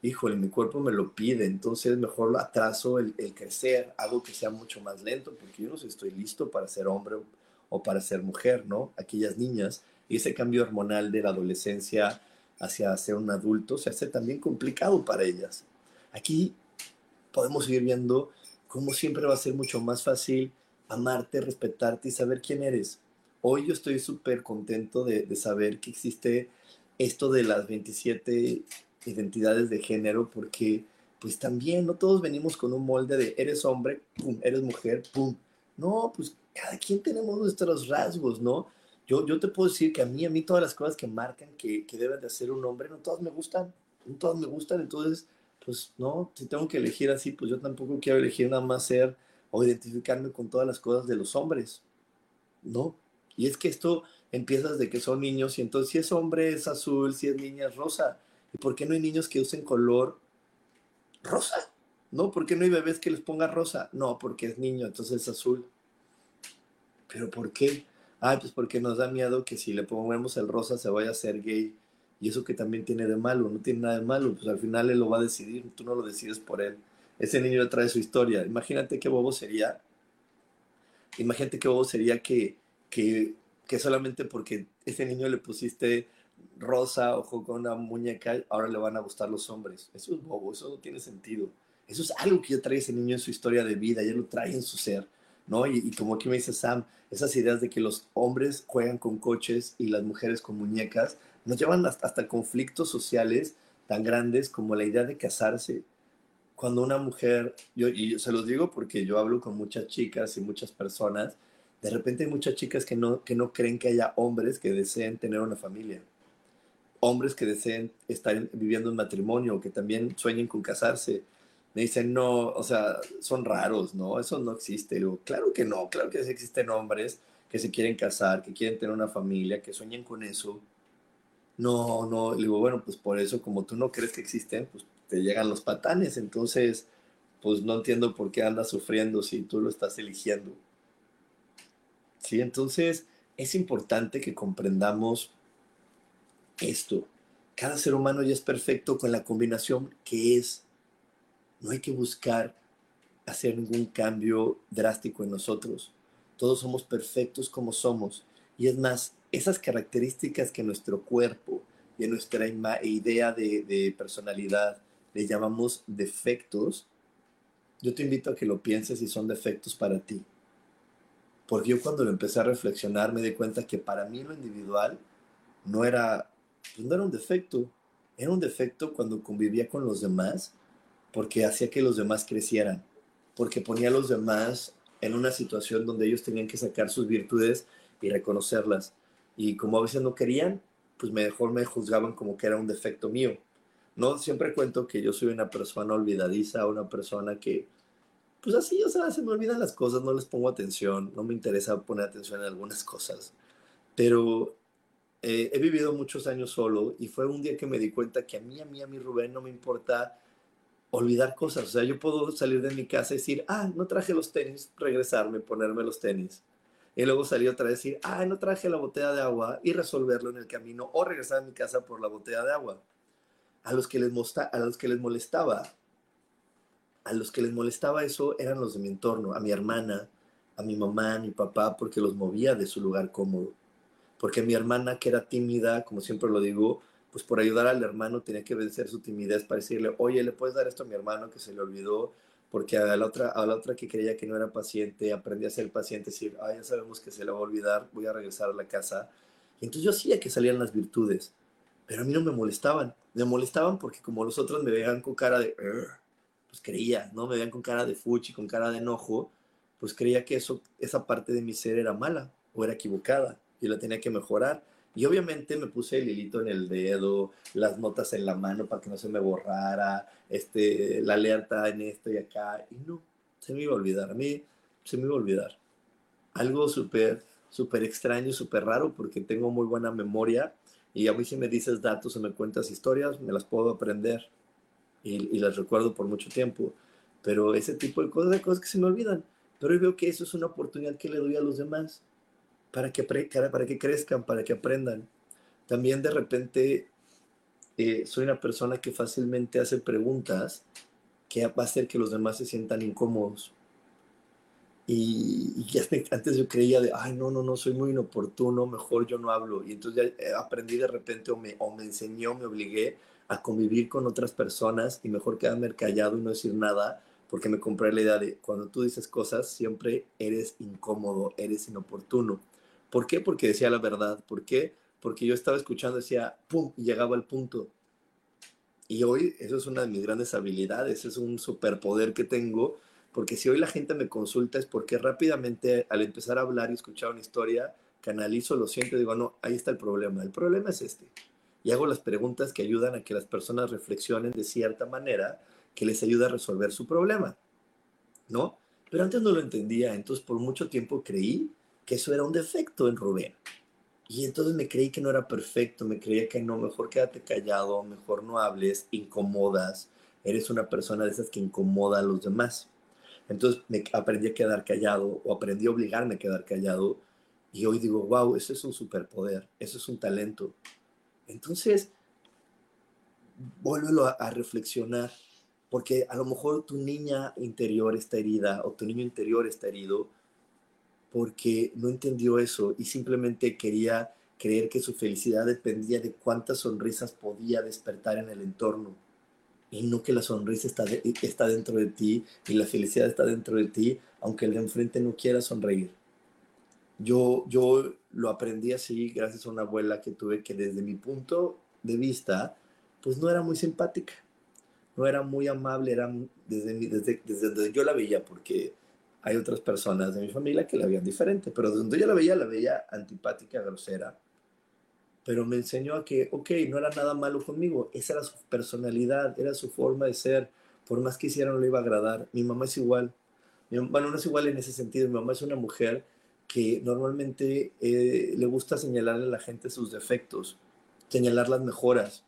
Híjole, mi cuerpo me lo pide, entonces mejor atraso el, crecer, algo que sea mucho más lento, porque yo no estoy listo para ser hombre o para ser mujer, ¿no? Aquellas niñas y ese cambio hormonal de la adolescencia hacia ser un adulto se hace también complicado para ellas. Aquí podemos ir viendo cómo siempre va a ser mucho más fácil amarte, respetarte y saber quién eres. Hoy yo estoy súper contento de, de, saber que existe esto de las 27 identidades de género porque pues también no todos venimos con un molde de eres hombre, pum, eres mujer, pum. No, pues cada quien tenemos nuestros rasgos, ¿no? Yo, yo te puedo decir que a mí, a mí todas las cosas que marcan que, que de hacer un hombre, no todas me gustan, no todas me gustan, entonces, pues no, si tengo que elegir así, pues yo tampoco quiero elegir nada más ser o identificarme con todas las cosas de los hombres, ¿no? Y es que esto empieza desde que son niños y entonces si es hombre es azul, si es niña es rosa. ¿Y por qué no hay niños que usen color rosa? ¿No? ¿Por qué no hay bebés que les ponga rosa? No, porque es niño, entonces es azul. ¿Pero por qué? Ah, pues porque nos da miedo que si le ponemos el rosa se vaya a ser gay. Y eso que también tiene de malo, no tiene nada de malo, pues al final él lo va a decidir, tú no lo decides por él. Ese niño trae su historia. Imagínate qué bobo sería. Imagínate qué bobo sería que, que, que solamente porque ese niño le pusiste rosa, ojo con una muñeca, ahora le van a gustar los hombres. Eso es bobo, eso no tiene sentido. Eso es algo que ya trae ese niño en su historia de vida, ya lo trae en su ser. ¿No? Y, como aquí me dice Sam, esas ideas de que los hombres juegan con coches y las mujeres con muñecas, nos llevan hasta, conflictos sociales tan grandes como la idea de casarse. Cuando una mujer, yo, y se los digo porque yo hablo con muchas chicas y muchas personas, de repente hay muchas chicas que no, que no creen que haya hombres que deseen tener una familia. Hombres que deseen estar viviendo un matrimonio, que también sueñen con casarse me dicen, no, o sea, son raros, ¿no? Eso no existe. digo, claro que no, claro que existen hombres que se quieren casar, que quieren tener una familia, que sueñan con eso. No, no, le digo, bueno, pues por eso, como tú no crees que existen, pues te llegan los patanes, entonces, pues no entiendo por qué andas sufriendo si tú lo estás eligiendo. Sí, entonces es importante que comprendamos esto. Cada ser humano ya es perfecto con la combinación que es no hay que buscar hacer ningún cambio drástico en nosotros. Todos somos perfectos como somos. Y es más, esas características que nuestro cuerpo y nuestra idea de, personalidad le llamamos defectos, yo te invito a que lo pienses si son defectos para ti. Porque yo cuando lo empecé a reflexionar me di cuenta que para mí lo individual no era, pues no era un defecto, era un defecto cuando convivía con los demás porque hacía que los demás crecieran, porque ponía a los demás en una situación donde ellos tenían que sacar sus virtudes y reconocerlas. Y como a veces no querían, pues mejor me juzgaban como que era un defecto mío. No siempre cuento que yo soy una persona olvidadiza, una persona que, pues así, o sea, se me olvidan las cosas, no les pongo atención, no me interesa poner atención en algunas cosas. Pero eh, he vivido muchos años solo y fue un día que me di cuenta que a mí, a mí, a mí, Rubén, no me importa olvidar cosas. O sea, yo puedo salir de mi casa y decir, ah, no traje los tenis, regresarme, ponerme los tenis. Y luego salir otra vez y decir, ah, no traje la botella de agua y resolverlo en el camino o regresar a mi casa por la botella de agua. A los que les, a los que les molestaba, a los que les molestaba eso eran los de mi entorno, a mi hermana, a mi mamá, a mi papá, porque los movía de su lugar cómodo. Porque mi hermana, que era tímida, como siempre lo digo, pues por ayudar al hermano tenía que vencer su timidez para decirle, oye, ¿le puedes dar esto a mi hermano que se le olvidó? Porque a la otra, a la otra que creía que no era paciente, aprendí a ser paciente, decir, ah, ya sabemos que se le va a olvidar, voy a regresar a la casa. Entonces yo hacía que salieran las virtudes, pero a mí no me molestaban. Me molestaban porque como los otros me veían con cara de, pues creía, ¿no? Me veían con cara de fuchi, con cara de enojo, pues creía que eso, esa parte de mi ser era mala o era equivocada y la tenía que mejorar. Y obviamente me puse el hilito en el dedo, las notas en la mano para que no se me borrara, este, la alerta en esto y acá. Y no, se me iba a olvidar. A mí se me iba a olvidar. Algo súper, súper extraño, súper raro, porque tengo muy buena memoria. Y a mí si me dices datos o me cuentas historias, me las puedo aprender y, las recuerdo por mucho tiempo. Pero ese tipo de cosas, hay cosas que se me olvidan. Pero yo veo que eso es una oportunidad que le doy a los demás para que, para que crezcan, para que aprendan. También de repente eh, soy una persona que fácilmente hace preguntas que va a hacer que los demás se sientan incómodos. Y, antes yo creía de, ay, no, no, no, soy muy inoportuno, mejor yo no hablo. Y entonces ya eh, aprendí de repente o me, o me enseñó, me obligué a convivir con otras personas y mejor quedarme callado y no decir nada porque me compré la idea de cuando tú dices cosas siempre eres incómodo, eres inoportuno. ¿Por qué? Porque decía la verdad. ¿Por qué? Porque yo estaba escuchando, decía, ¡pum! y llegaba al punto. Y hoy eso es una de mis grandes habilidades, es un superpoder que tengo, porque si hoy la gente me consulta es porque rápidamente al empezar a hablar y escuchar una historia, canalizo, lo siento digo, no, ahí está el problema. El problema es este. Y hago las preguntas que ayudan a que las personas reflexionen de cierta manera que les ayuda a resolver su problema. ¿No? Pero antes no lo entendía, entonces por mucho tiempo creí que eso era un defecto en Rubén. Y entonces me creí que no era perfecto, me creía que no, mejor quédate callado, mejor no hables, incomodas, eres una persona de esas que incomoda a los demás. Entonces me aprendí a quedar callado o aprendí a obligarme a quedar callado y hoy digo, wow, eso es un superpoder, eso es un talento. Entonces, vuélvelo a, a reflexionar, porque a lo mejor tu niña interior está herida o tu niño interior está herido porque no entendió eso y simplemente quería creer que su felicidad dependía de cuántas sonrisas podía despertar en el entorno. Y no que la sonrisa está, está dentro de ti y la felicidad está dentro de ti, aunque el de enfrente no quiera sonreír. Yo, yo lo aprendí así gracias a una abuela que tuve que desde mi punto de vista, pues no era muy simpática, no era muy amable, era desde, desde, desde donde yo la veía, porque hay otras personas de mi familia que la veían diferente, pero donde yo la veía, la veía antipática, grosera. Pero me enseñó a que, ok, no era nada malo conmigo, esa era su personalidad, era su forma de ser, por más que hiciera no le iba a agradar. Mi mamá es igual, bueno, no es igual en ese sentido, mi mamá es una mujer que normalmente eh, le gusta señalarle a la gente sus defectos, señalar las mejoras.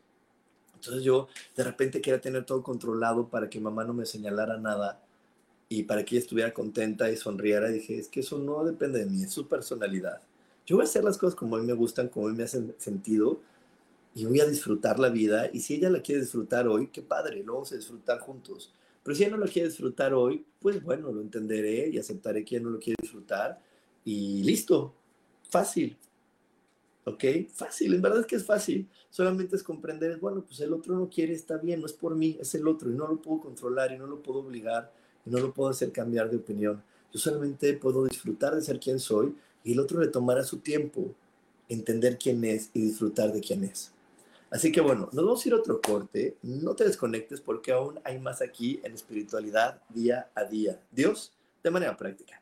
Entonces yo de repente quería tener todo controlado para que mamá no me señalara nada y para que ella estuviera contenta y sonriera, dije, es que eso no depende de mí, es su personalidad. Yo voy a hacer las cosas como a mí me gustan, como a mí me hacen sentido y voy a disfrutar la vida. Y si ella la quiere disfrutar hoy, qué padre, lo vamos a disfrutar juntos. Pero si ella no lo quiere disfrutar hoy, pues bueno, lo entenderé y aceptaré que ella no lo quiere disfrutar y listo, fácil. ¿Ok? Fácil, en verdad es que es fácil. Solamente es comprender, bueno, pues el otro no quiere, está bien, no es por mí, es el otro y no lo puedo controlar y no lo puedo obligar no lo puedo hacer cambiar de opinión. Yo solamente puedo disfrutar de ser quien soy y el otro le tomará su tiempo entender quién es y disfrutar de quién es. Así que bueno, nos vamos a ir a otro corte. No te desconectes porque aún hay más aquí en espiritualidad día a día. Dios, de manera práctica.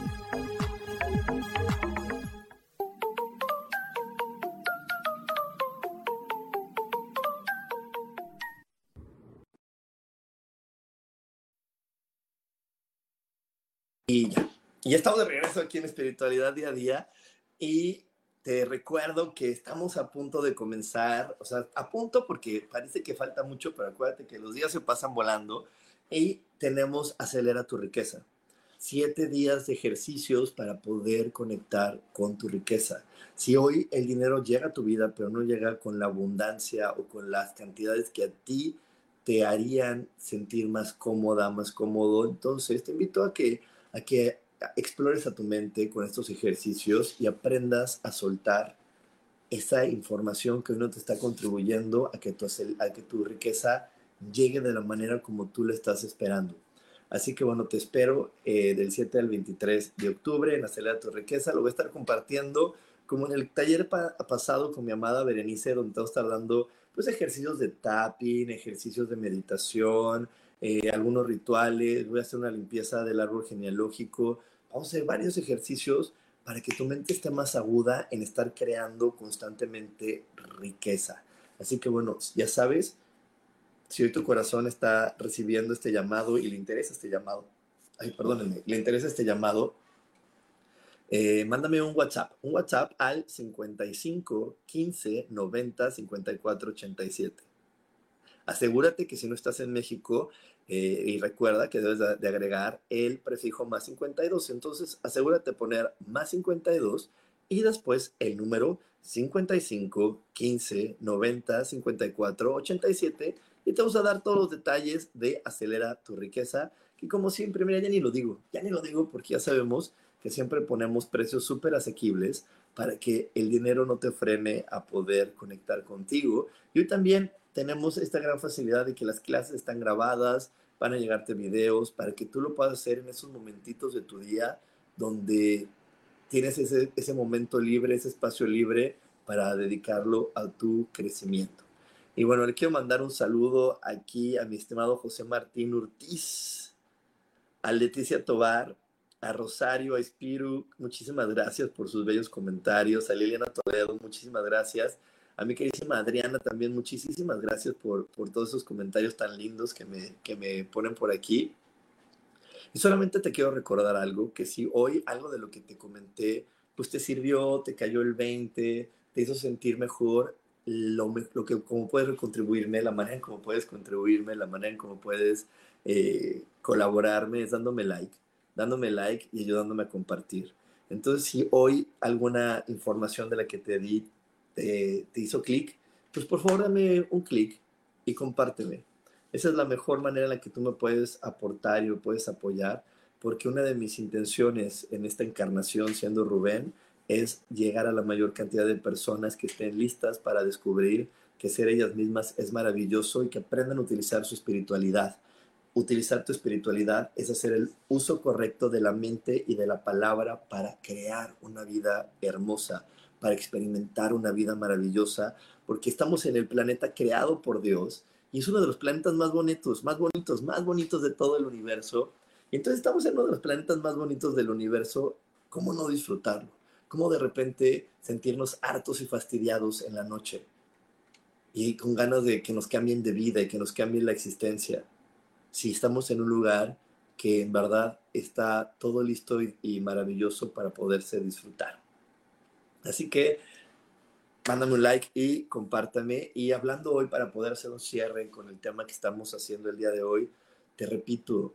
Y ya, estamos de regreso aquí en Espiritualidad Día a Día y te recuerdo que estamos a punto de comenzar, o sea, a punto porque parece que falta mucho, pero acuérdate que los días se pasan volando y tenemos Acelera tu riqueza. Siete días de ejercicios para poder conectar con tu riqueza. Si hoy el dinero llega a tu vida, pero no llega con la abundancia o con las cantidades que a ti te harían sentir más cómoda, más cómodo, entonces te invito a que a que explores a tu mente con estos ejercicios y aprendas a soltar esa información que uno te está contribuyendo a que tu, a que tu riqueza llegue de la manera como tú le estás esperando. Así que bueno, te espero eh, del 7 al 23 de octubre en Acelera tu Riqueza. Lo voy a estar compartiendo como en el taller pasado con mi amada Berenice, donde te voy a estar dando pues, ejercicios de tapping, ejercicios de meditación, eh, algunos rituales, voy a hacer una limpieza del árbol genealógico, vamos a hacer varios ejercicios para que tu mente esté más aguda en estar creando constantemente riqueza. Así que bueno, ya sabes, si hoy tu corazón está recibiendo este llamado y le interesa este llamado, ay, perdónenme, le interesa este llamado, eh, mándame un WhatsApp, un WhatsApp al 55 15 90 54 87. Asegúrate que si no estás en México, eh, y recuerda que debes de, agregar el prefijo más 52. Entonces, asegúrate poner más 52 y después el número 55 15 90 54 87 y te vamos a dar todos los detalles de Acelera tu riqueza, que como siempre, mira, ya ni lo digo, ya ni lo digo porque ya sabemos que siempre ponemos precios súper asequibles para que el dinero no te frene a poder conectar contigo. Y hoy también tenemos esta gran facilidad de que las clases están grabadas, van a llegarte videos para que tú lo puedas hacer en esos momentitos de tu día donde tienes ese, ese momento libre, ese espacio libre para dedicarlo a tu crecimiento. Y bueno, le quiero mandar un saludo aquí a mi estimado José Martín Urtiz, a Leticia Tobar, a Rosario, a Espiru, muchísimas gracias por sus bellos comentarios, a Liliana Toledo, muchísimas gracias. A mi queridísima Adriana también, muchísimas gracias por, por todos esos comentarios tan lindos que me, que me ponen por aquí. Y solamente te quiero recordar algo, que si hoy algo de lo que te comenté, pues te sirvió, te cayó el 20, te hizo sentir mejor, lo, lo que, cómo puedes contribuirme, la manera en cómo puedes contribuirme, la manera en cómo puedes eh, colaborarme es dándome like, dándome like y ayudándome a compartir. Entonces, si hoy alguna información de la que te di te, hizo clic, pues por favor dame un clic y compárteme. Esa es la mejor manera en la que tú me puedes aportar y me puedes apoyar, porque una de mis intenciones en esta encarnación, siendo Rubén, es llegar a la mayor cantidad de personas que estén listas para descubrir que ser ellas mismas es maravilloso y que aprendan a utilizar su espiritualidad. Utilizar tu espiritualidad es hacer el uso correcto de la mente y de la palabra para crear una vida hermosa, para experimentar una vida maravillosa, porque estamos en el planeta creado por Dios y es uno de los planetas más bonitos, más bonitos, más bonitos de todo el universo. Y entonces estamos en uno de los planetas más bonitos del universo, ¿cómo no disfrutarlo? ¿Cómo de repente sentirnos hartos y fastidiados en la noche? Y con ganas de que nos cambien de vida y que nos cambien la existencia. Si estamos en un lugar que en verdad está todo listo y, maravilloso para poderse disfrutar. Así que mándame un like y compártame. Y hablando hoy para poder hacer un cierre con el tema que estamos haciendo el día de hoy, te repito,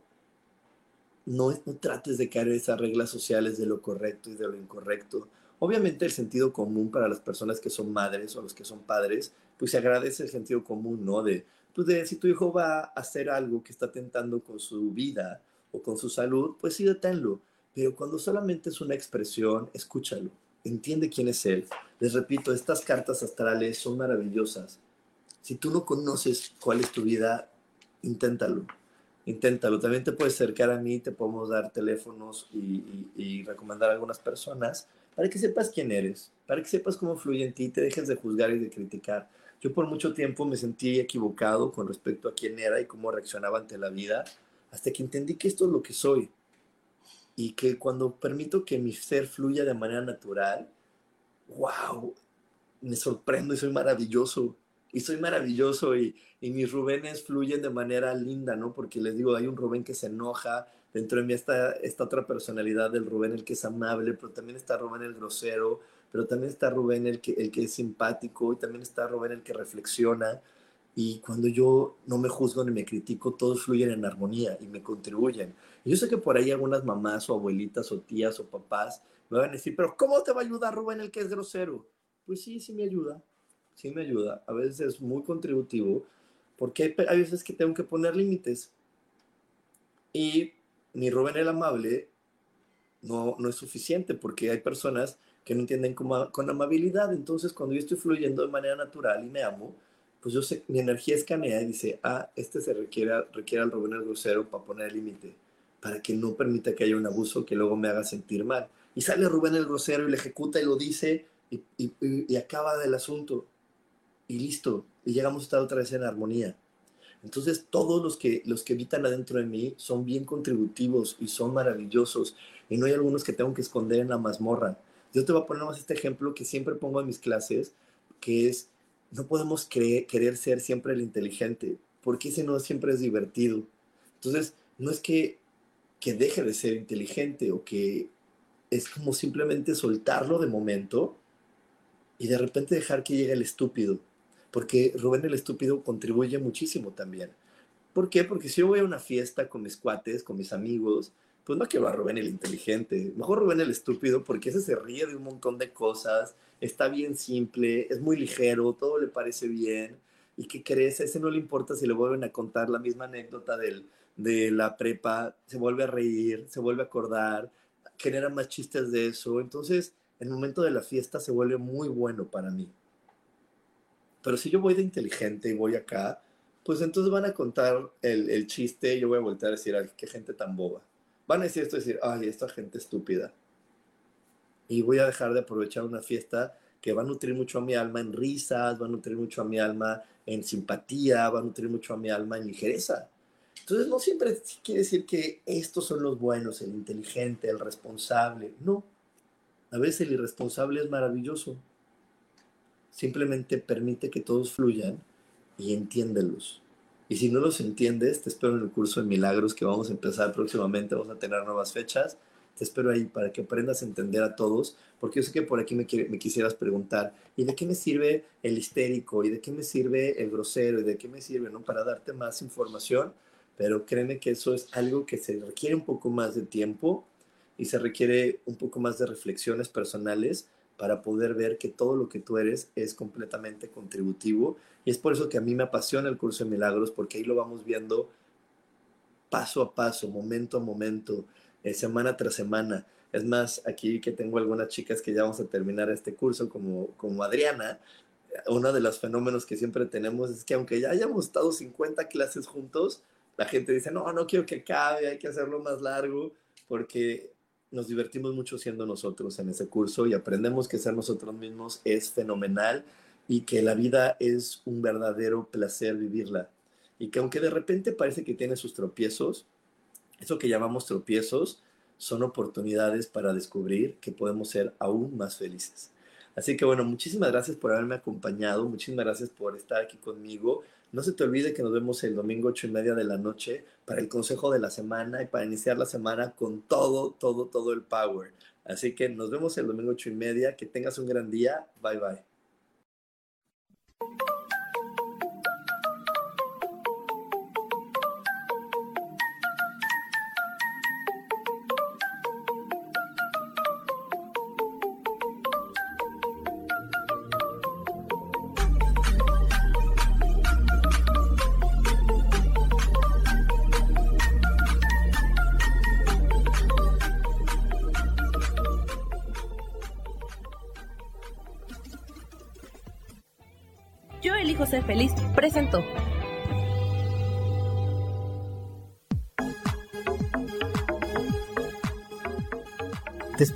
no, no trates de caer en esas reglas sociales de lo correcto y de lo incorrecto. Obviamente el sentido común para las personas que son madres o los que son padres, pues se agradece el sentido común, ¿no? De, pues de si tu hijo va a hacer algo que está tentando con su vida o con su salud, pues sí deténlo. Pero cuando solamente es una expresión, escúchalo entiende quién es Él. Les repito, estas cartas astrales son maravillosas. Si tú no conoces cuál es tu vida, inténtalo. Inténtalo. También te puedes acercar a mí, te podemos dar teléfonos y, y recomendar a algunas personas para que sepas quién eres, para que sepas cómo fluye en ti, te dejes de juzgar y de criticar. Yo por mucho tiempo me sentí equivocado con respecto a quién era y cómo reaccionaba ante la vida, hasta que entendí que esto es lo que soy y que cuando permito que mi ser fluya de manera natural, wow, me sorprendo y soy maravilloso. Y soy maravilloso y, y mis Rubénes fluyen de manera linda, ¿no? Porque les digo, hay un Rubén que se enoja, dentro de mí está esta otra personalidad del Rubén, el que es amable, pero también está Rubén el grosero, pero también está Rubén el que, el que es simpático y también está Rubén el que reflexiona. Y cuando yo no me juzgo ni me critico, todos fluyen en armonía y me contribuyen. Y yo sé que por ahí algunas mamás o abuelitas o tías o papás me van a decir, pero ¿cómo te va a ayudar Rubén el que es grosero? Pues sí, sí me ayuda, sí me ayuda. A veces es muy contributivo porque hay, hay veces que tengo que poner límites. Y mi Rubén el amable no, no es suficiente porque hay personas que no entienden con, con amabilidad. Entonces, cuando yo estoy fluyendo de manera natural y me amo, pues yo sé, mi energía escanea y dice, ah, este se requiere, requiere al Rubén el grosero para poner el límite, para que no permita que haya un abuso que luego me haga sentir mal. Y sale Rubén el grosero y le ejecuta y lo dice y, y, y acaba del asunto. Y listo. Y llegamos a estar otra vez en armonía. Entonces, todos los que, los que habitan adentro de mí son bien contributivos y son maravillosos. Y no hay algunos que tengo que esconder en la mazmorra. Yo te voy a poner más este ejemplo que siempre pongo en mis clases, que es no podemos querer ser siempre el inteligente, porque ese no siempre es divertido. Entonces, no es que, que deje de ser inteligente o que es como simplemente soltarlo de momento y de repente dejar que llegue el estúpido, porque Rubén el estúpido contribuye muchísimo también. ¿Por qué? Porque si yo voy a una fiesta con mis cuates, con mis amigos, pues no quiero a Rubén el inteligente, mejor Rubén el estúpido, porque ese se ríe de un montón de cosas, está bien simple, es muy ligero, todo le parece bien. ¿Y qué crees? A ese no le importa si le vuelven a contar la misma anécdota del, de la prepa, se vuelve a reír, se vuelve a acordar, genera más chistes de eso. Entonces, el momento de la fiesta se vuelve muy bueno para mí. Pero si yo voy de inteligente y voy acá, pues entonces van a contar el, el chiste y yo voy a voltear a decir, ay, qué gente tan boba van a decir esto, decir, ay, esta gente estúpida. Y voy a dejar de aprovechar una fiesta que va a nutrir mucho a mi alma en risas, va a nutrir mucho a mi alma en simpatía, va a nutrir mucho a mi alma en ligereza. Entonces no siempre quiere decir que estos son los buenos, el inteligente, el responsable. No. A veces el irresponsable es maravilloso. Simplemente permite que todos fluyan y entiéndelos. Y si no los entiendes, te espero en el curso de milagros que vamos a empezar próximamente, vamos a tener nuevas fechas. Te espero ahí para que aprendas a entender a todos, porque yo sé que por aquí me, me quisieras preguntar, ¿y de qué me sirve el histérico? ¿Y de qué me sirve el grosero? ¿Y de qué me sirve? ¿no? Para darte más información, pero créeme que eso es algo que se requiere un poco más de tiempo y se requiere un poco más de reflexiones personales para poder ver que todo lo que tú eres es completamente contributivo. Y es por eso que a mí me apasiona el curso de milagros, porque ahí lo vamos viendo paso a paso, momento a momento, eh, semana tras semana. Es más, aquí que tengo algunas chicas que ya vamos a terminar este curso, como, como Adriana, uno de los fenómenos que siempre tenemos es que aunque ya hayamos estado 50 clases juntos, la gente dice, no, no quiero que acabe, hay que hacerlo más largo, porque nos divertimos mucho siendo nosotros en ese curso y aprendemos que ser nosotros mismos es fenomenal y que la vida es un verdadero placer vivirla. Y que aunque de repente parece que tiene sus tropiezos, eso que llamamos tropiezos son oportunidades para descubrir que podemos ser aún más felices. Así que bueno, muchísimas gracias por haberme acompañado, muchísimas gracias por estar aquí conmigo. No se te olvide que nos vemos el domingo ocho y media de la noche para el consejo de la semana y para iniciar la semana con todo, todo, todo el power. Así que nos vemos el domingo ocho y media. Que tengas un gran día. Bye bye.